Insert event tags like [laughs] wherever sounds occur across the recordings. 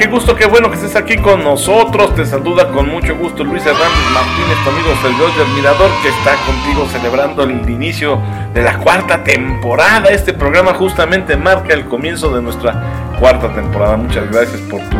qué gusto, qué bueno que estés aquí con nosotros. Te saluda con mucho gusto Luis Hernández Martínez, tu amigo servidor del Mirador, que está contigo celebrando el inicio de la cuarta temporada. Este programa justamente marca el comienzo de nuestra cuarta temporada. Muchas gracias por tu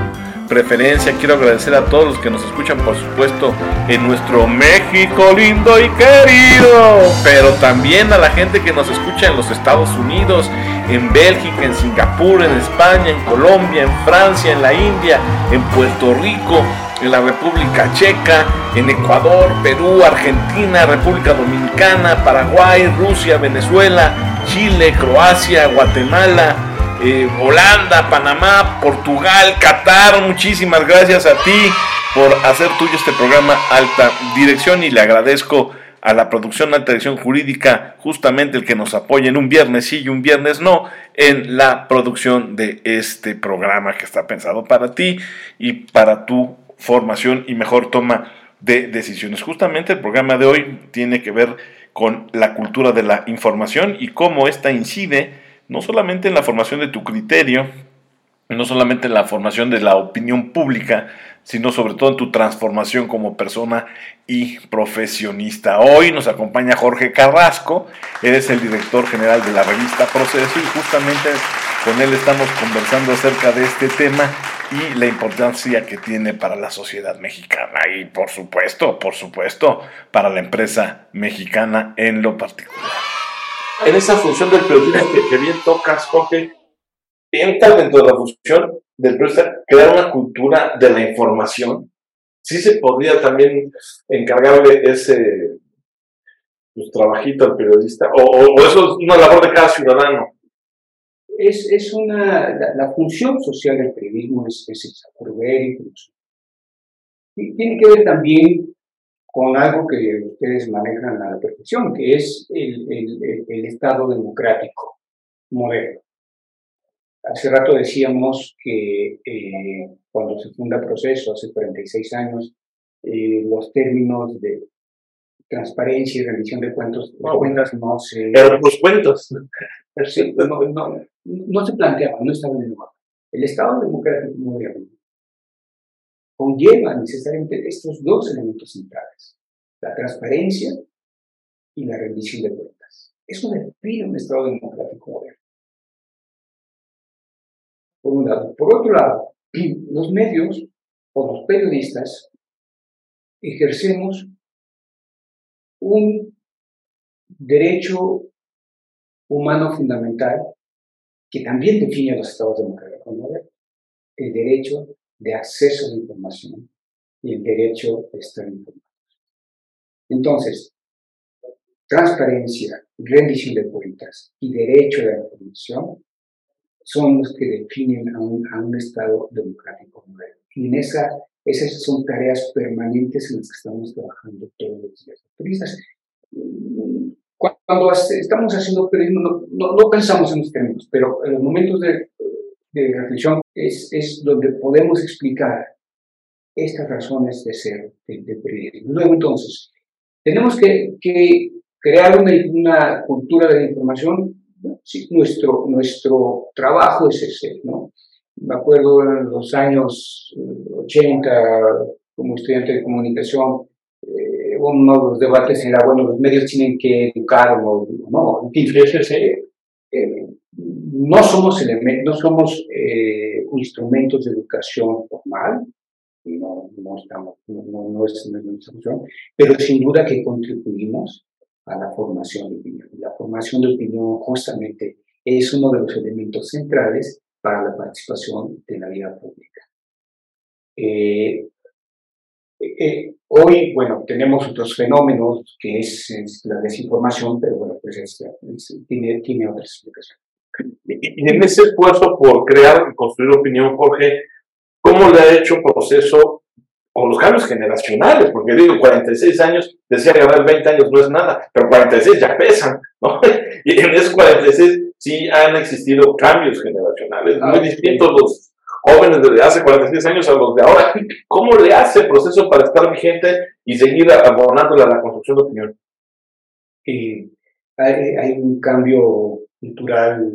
preferencia. Quiero agradecer a todos los que nos escuchan, por supuesto, en nuestro México lindo y querido. Pero también a la gente que nos escucha en los Estados Unidos, en Bélgica, en Singapur, en España, en Colombia, en Francia, en la India, en Puerto Rico, en la República Checa, en Ecuador, Perú, Argentina, República Dominicana, Paraguay, Rusia, Venezuela, Chile, Croacia, Guatemala, eh, Holanda, Panamá, Portugal, Qatar. Muchísimas gracias a ti por hacer tuyo este programa Alta Dirección y le agradezco a la producción Alta Dirección Jurídica justamente el que nos apoye en un viernes sí y un viernes no en la producción de este programa que está pensado para ti y para tu formación y mejor toma de decisiones. Justamente el programa de hoy tiene que ver con la cultura de la información y cómo esta incide no solamente en la formación de tu criterio, no solamente en la formación de la opinión pública, sino sobre todo en tu transformación como persona y profesionista. Hoy nos acompaña Jorge Carrasco, eres el director general de la revista Proceso y justamente con él estamos conversando acerca de este tema y la importancia que tiene para la sociedad mexicana y por supuesto, por supuesto, para la empresa mexicana en lo particular en esa función del periodista que, bien tocas, Jorge, entra dentro de la función del periodista crear una cultura de la información. Sí se podría también encargarle ese pues, trabajito al periodista, o, eso es una labor de cada ciudadano. Es, es una, la, función social del periodismo es, es esa, información. Tiene que ver también con algo que ustedes manejan a la perfección, que es el, el Estado democrático moderno. Hace rato decíamos que eh, cuando se funda Proceso, hace 46 años, eh, los términos de transparencia y rendición de cuentos, cuentas no se... Pero los cuentos. No, no, no, se planteaban, no estaban en el mapa. El Estado democrático moderno conlleva necesariamente estos dos elementos centrales, la transparencia y la rendición de cuentas. Eso define un Estado democrático. Por un lado. Por otro lado, [clears throat] los medios o los periodistas ejercemos un derecho humano fundamental que también define a los estados democráticos modernos, el derecho de acceso a la información y el derecho de estar informados. Entonces, transparencia, rendición de cuentas y derecho a la información son los que definen a un, a un Estado democrático moderno. Y en esa, esas son tareas permanentes en las que estamos trabajando todos los días. cuando estamos haciendo periodismo no, no, no pensamos en los términos, pero en los momentos de de reflexión es, es donde podemos explicar estas razones de ser de, periodismo. Luego, entonces, tenemos que, que crear una, una, cultura de la información. Nuestro, nuestro trabajo es ese, ¿no? Me acuerdo en los años 80, eh, como estudiante de comunicación, eh, uno de los debates era, bueno, los medios tienen que educar no, en fin, eh, no somos, no somos eh, instrumentos de educación formal, no, no, estamos, no, no, es nuestra función, pero sin duda que contribuimos a la formación de opinión. La formación de opinión justamente es uno de los elementos centrales para la participación de la vida pública. Eh, eh, hoy, bueno, tenemos otros fenómenos que es, la desinformación, pero bueno, pues tiene, tiene otras explicaciones. Y en ese esfuerzo por crear y construir opinión, Jorge, ¿cómo le ha hecho proceso los cambios generacionales? Porque digo, 46 años, decía ganar 20 años no es nada, pero 46 ya pesan, ¿no? [laughs] Y en esos 46 sí han existido cambios generacionales, muy ah, distintos los jóvenes de hace 46 años a los de ahora. [laughs] ¿Cómo le hace el proceso para estar vigente y seguir abonándole a la construcción de opinión? Y hay, hay un cambio cultural,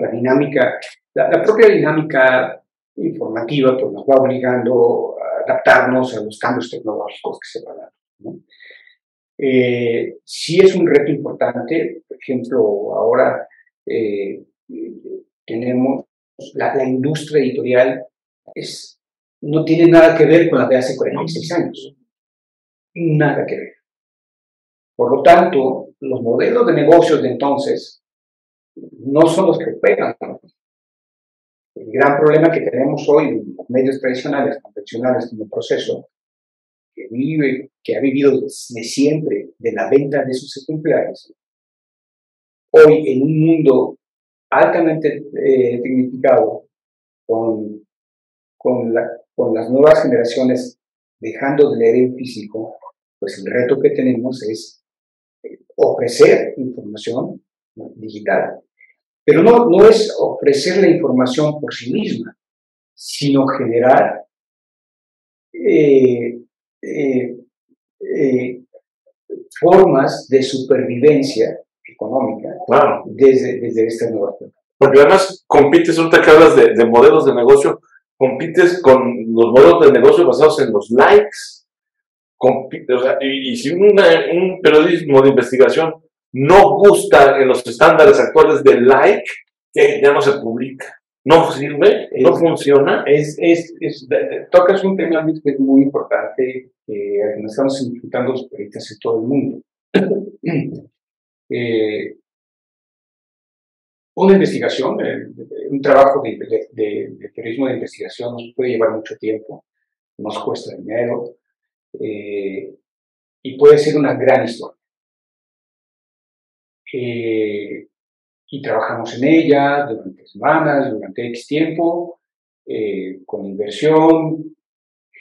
la dinámica, la, propia dinámica informativa pues nos va obligando a adaptarnos a los cambios tecnológicos que se van dando. ¿no? Eh, sí es un reto importante, por ejemplo, ahora eh, tenemos la, la, industria editorial es, no tiene nada que ver con la de hace 46 años, nada que ver. Por lo tanto, los modelos de negocios de entonces no son los que operan. El gran problema que tenemos hoy en los medios tradicionales, convencionales como proceso, que vive, que ha vivido de siempre de la venta de sus ejemplares, hoy en un mundo altamente eh, tecnificado, con, con, la, con las nuevas generaciones dejando de leer en físico, pues el reto que tenemos es eh, ofrecer información digital. Pero no, no es ofrecer la información por sí misma, sino generar eh, eh, eh, formas de supervivencia económica desde, desde esta nueva Porque además compites, ahorita que hablas de, de, modelos de negocio, compites con los modelos de negocio basados en los likes. Compite, o sea, y, y, si una, un periodismo de investigación no gusta en los estándares actuales del like, que ya no se publica no sirve, no funciona. Es, es, es, tocas un tema que es muy importante, eh, que nos estamos enfrentando los periodistas en todo el mundo. [clears throat] eh, una investigación, eh, un trabajo de, de, de, periodismo de investigación nos puede llevar mucho tiempo, nos cuesta dinero eh, y puede ser una gran historia. Eh, y trabajamos en ella durante semanas, durante X tiempo, eh, con inversión,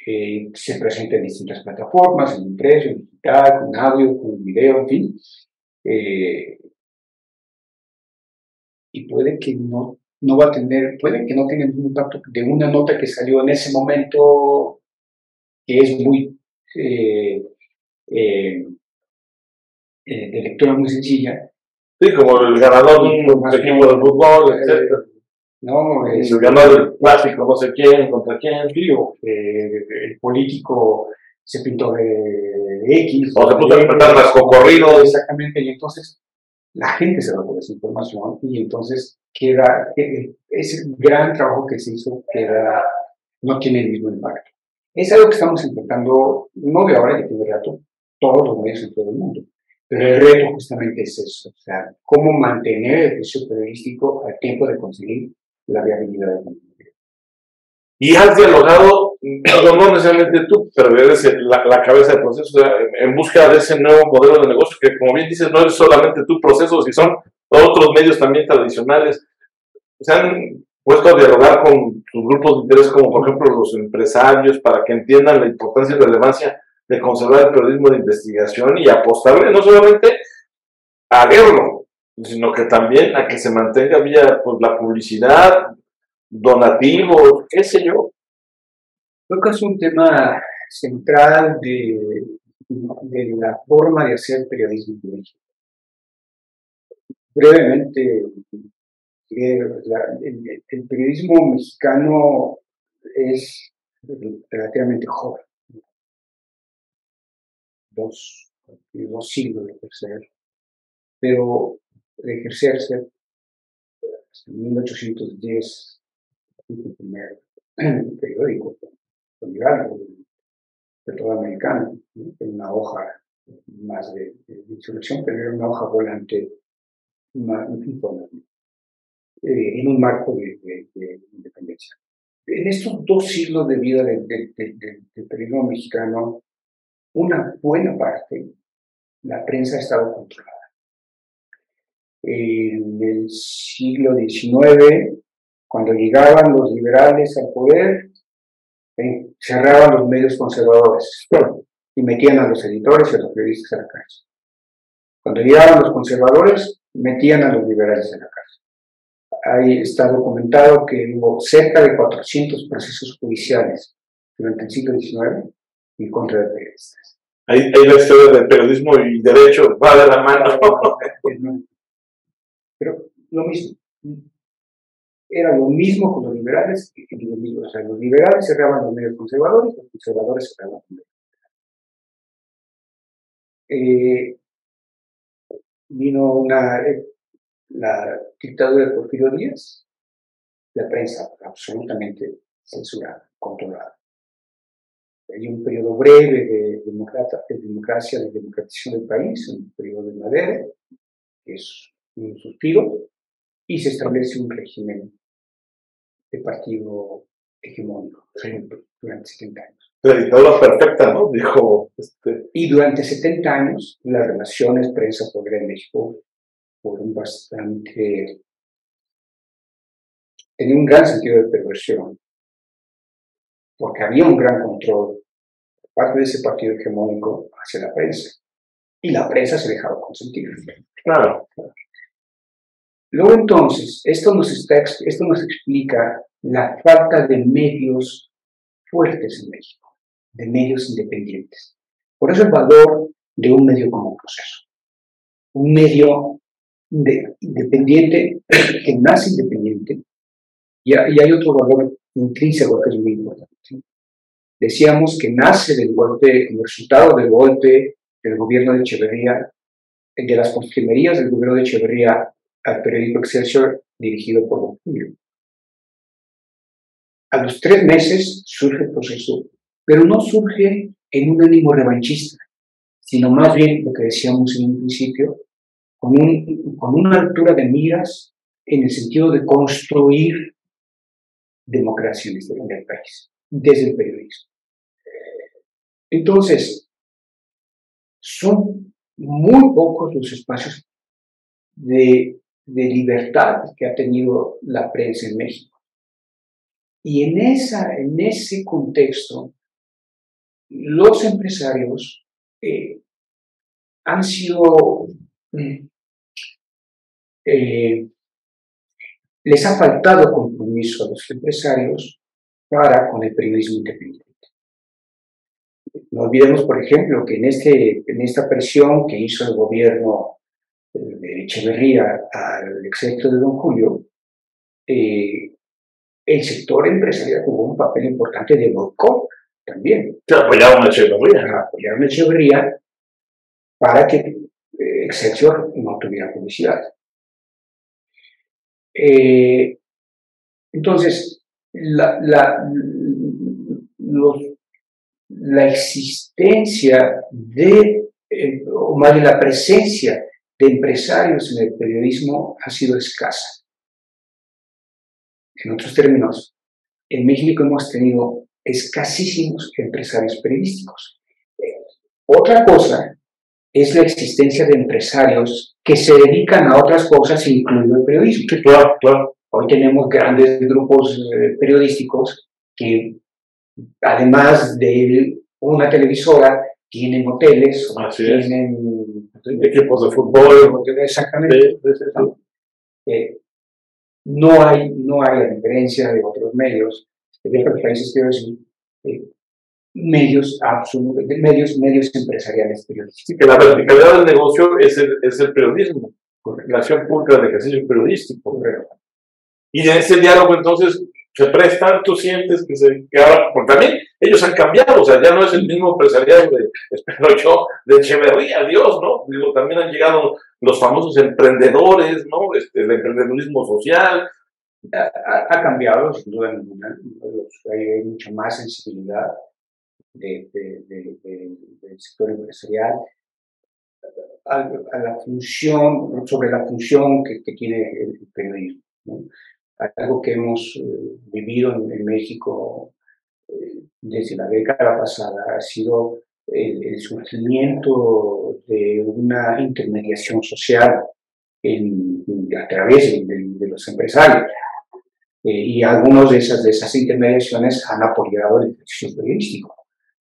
eh, se presenta en distintas plataformas, en impreso, en digital, con audio, con video, en fin. Eh, y puede que no, no va a tener, puede que no tenga ningún impacto de una nota que salió en ese momento que es muy eh, eh, eh, de lectura muy sencilla, Sí, como el ganador de un equipo de fútbol, etc. No, el ganador del clásico, no sé quién, contra quién. Digo, eh, el político se pintó de X. O se puso a interpretar las cocorridos. Exactamente, y entonces la gente se va por esa información y entonces queda, ese gran trabajo que se hizo queda, no tiene el mismo impacto. Es algo que estamos intentando, no de ahora, que tiene rato, todos los medios en todo el mundo. Pero el reto justamente es eso, o sea, cómo mantener el precio periodístico al tiempo de conseguir la viabilidad de la Y has dialogado, no, necesariamente tú, pero eres la, la cabeza del proceso, o sea, en búsqueda de ese nuevo modelo de negocio, que como bien dices, no es solamente tu proceso, si son otros medios también tradicionales. Se han puesto a dialogar con sus grupos de interés, como por ejemplo los empresarios, para que entiendan la importancia y relevancia de conservar el periodismo de investigación y apostarle no solamente a verlo, sino que también a que se mantenga vía pues, la publicidad, donativo, qué sé yo. Es un tema central de, de la forma de hacer periodismo en México. Brevemente, el, el periodismo mexicano es relativamente joven dos, dos siglos de ejercer, pero de ejercerse hasta 1810, el primer [clears throat] periódico polígrafo de todo americano, en una hoja más de, de, insurrección, pero era una hoja volante más, eh, en un marco de, de, de, independencia. En estos dos siglos de vida del periodismo mexicano, una buena parte, la prensa ha estado controlada. En el siglo XIX, cuando llegaban los liberales al poder, eh, cerraban los medios conservadores y metían a los editores y a los periodistas a la cárcel. Cuando llegaban los conservadores, metían a los liberales a la cárcel. Ahí está documentado que hubo cerca de 400 procesos judiciales durante el siglo XIX en contra de periodistas. Ahí, ahí la historia del periodismo y derecho va de la mano. [laughs] Pero lo mismo. era lo mismo con los liberales y los mismos. O sea, los liberales cerraban los medios conservadores, los conservadores cerraban los medios. Eh, vino una, la dictadura de Porfirio Díaz, la prensa absolutamente censurada, controlada. Hay un periodo breve de, de democracia, de democratización del país, un periodo de Madera, que es un suspiro, y se establece un régimen de partido hegemónico durante 70 años. La dictadura perfecta, ¿no? Dijo. Este... Y durante 70 años las relaciones prensa-poder en México fueron bastante... Tenía un gran sentido de perversión, porque había un gran control parte de ese partido hegemónico hacia la prensa. Y la prensa se dejaba consentir. Claro. Luego entonces, esto nos, esto nos explica la falta de medios fuertes en México, de medios independientes. Por eso el valor de un medio como proceso. Un medio independiente que nace independiente y, hay otro valor intrínseco que es muy importante. Decíamos que nace del golpe, como resultado del golpe del gobierno de Echeverría, de las postrimerías del gobierno de Echeverría al periódico Excelsior dirigido por Don Julio. A los tres meses surge el proceso, pero no surge en un ánimo revanchista, sino más bien lo que decíamos en un principio, con, con una altura de miras en el sentido de construir democracia en este país, desde el periodismo. Entonces, son muy pocos los espacios de libertad que ha tenido la prensa en México. Y en, esa, en ese contexto, los empresarios eh, han sido, mm, eh, les ha faltado compromiso a los empresarios para con el periodismo independiente. No olvidemos, por ejemplo, que en, este, en esta presión que hizo el gobierno de Echeverría al excepto de Don Julio, eh, el sector empresarial jugó un papel importante de boicot también. apoyaron a Echeverría. Apoyaron a Echeverría para que eh, Excelsior no tuviera publicidad. Eh, entonces, la, la, la existencia de, o más de la presencia de empresarios en el periodismo ha sido escasa. En otros términos, en México hemos tenido escasísimos empresarios periodísticos. Otra cosa es la existencia de empresarios que se dedican a otras cosas, incluido el periodismo. Claro, claro. Hoy tenemos grandes grupos eh, periodísticos que, además de una televisora, tienen hoteles, tienen equipos de fútbol. Exactamente. Eh, no, hay, no hay, a diferencia de otros medios, de otros países, quiero decir, eh, medios absolutos, medios, medios empresariales periodísticos. Sí, que la verticalidad del negocio es el, es el periodismo, con relación pública del ejercicio periodístico. Y en ese diálogo, entonces, se prestan, tú sientes que se que porque también ellos han cambiado, o sea, ya no es el mismo empresariado de, [laughs] espero yo, de Echeverría, Dios, ¿no? Digo, también han llegado los famosos emprendedores, ¿no? Este, el emprendedurismo social. Ha, cambiado, sin duda ninguna, hay, mucha más sensibilidad de, del sector empresarial a, la función, sobre la función que, que tiene el periodismo. ¿no? Algo que hemos eh, vivido en, México eh, desde la década pasada ha sido el, surgimiento de una intermediación social a través de, los empresarios. Eh, y algunas de esas, de esas intermediaciones han apoyado el ejercicio periodístico.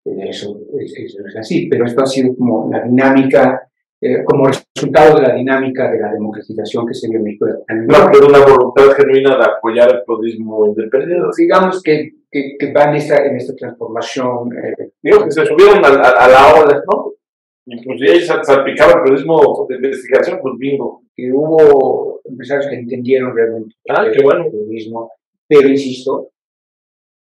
Eso, eso, es así, pero esto ha sido como la dinámica eh, como resultado de la dinámica de la democratización que se dio en México. No, pero una voluntad genuina de apoyar el periodismo independiente. Digamos que, que, va en esta, en esta transformación. Eh, Digo, que se subieron a, la ola, ¿no? Inclusive ahí salpicaba el periodismo de investigación, pues bingo. Que hubo empresarios que entendieron realmente ah, qué bueno. el periodismo, pero insisto,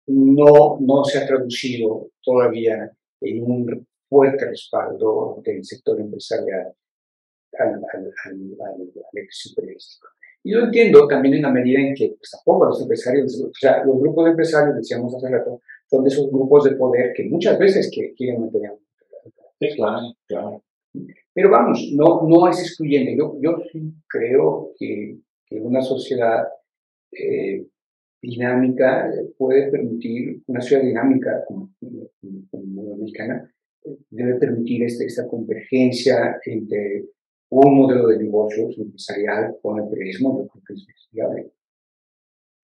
no, no se ha traducido todavía en un fuerte respaldo del sector empresarial al, al, al, periodístico. Y yo entiendo también en la medida en que pues, tampoco los empresarios, o sea, los grupos de empresarios, decíamos hace rato, son de esos grupos de poder que muchas veces que quieren mantener. Sí, claro, claro. Pero vamos, no, no es excluyente. Yo, yo sí creo que, que una sociedad eh, dinámica puede permitir, una ciudad dinámica como, como, la mexicana, debe permitir este, esta convergencia entre un modelo de negocios empresarial con el periodismo, yo creo que es viable.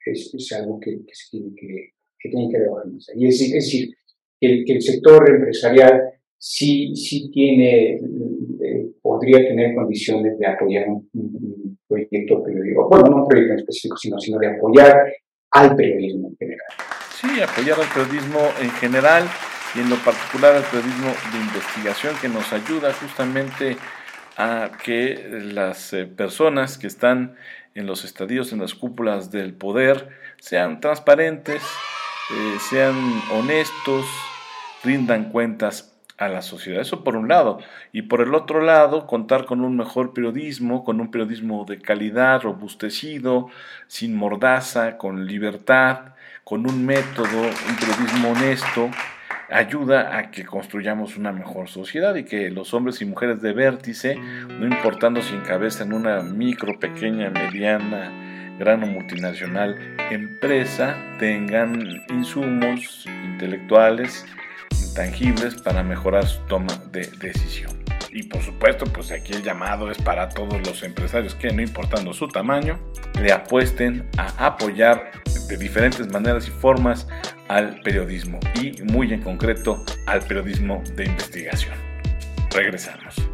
Es, es algo que, que, se tiene que, que tiene que organizar. Y es, es decir, que el, sector empresarial sí, sí tiene, eh, podría tener condiciones de apoyar un, un, proyecto periodístico, bueno, no un proyecto específico, sino, sino de apoyar al periodismo en general. Sí, apoyar al periodismo en general y en lo particular al periodismo de investigación que nos ayuda justamente a que las eh, personas que están en los estadios, en las cúpulas del poder, sean transparentes, eh, sean honestos, rindan cuentas a la sociedad. Eso por un lado. Y por el otro lado, contar con un mejor periodismo, con un periodismo de calidad, robustecido, sin mordaza, con libertad, con un método, un periodismo honesto, ayuda a que construyamos una mejor sociedad y que los hombres y mujeres de vértice, no importando si encabezan una micro, pequeña, mediana, gran o multinacional empresa, tengan insumos intelectuales, intangibles para mejorar su toma de decisión. Y por supuesto, pues aquí el llamado es para todos los empresarios que no importando su tamaño, le apuesten a apoyar de diferentes maneras y formas al periodismo y muy en concreto al periodismo de investigación. Regresamos.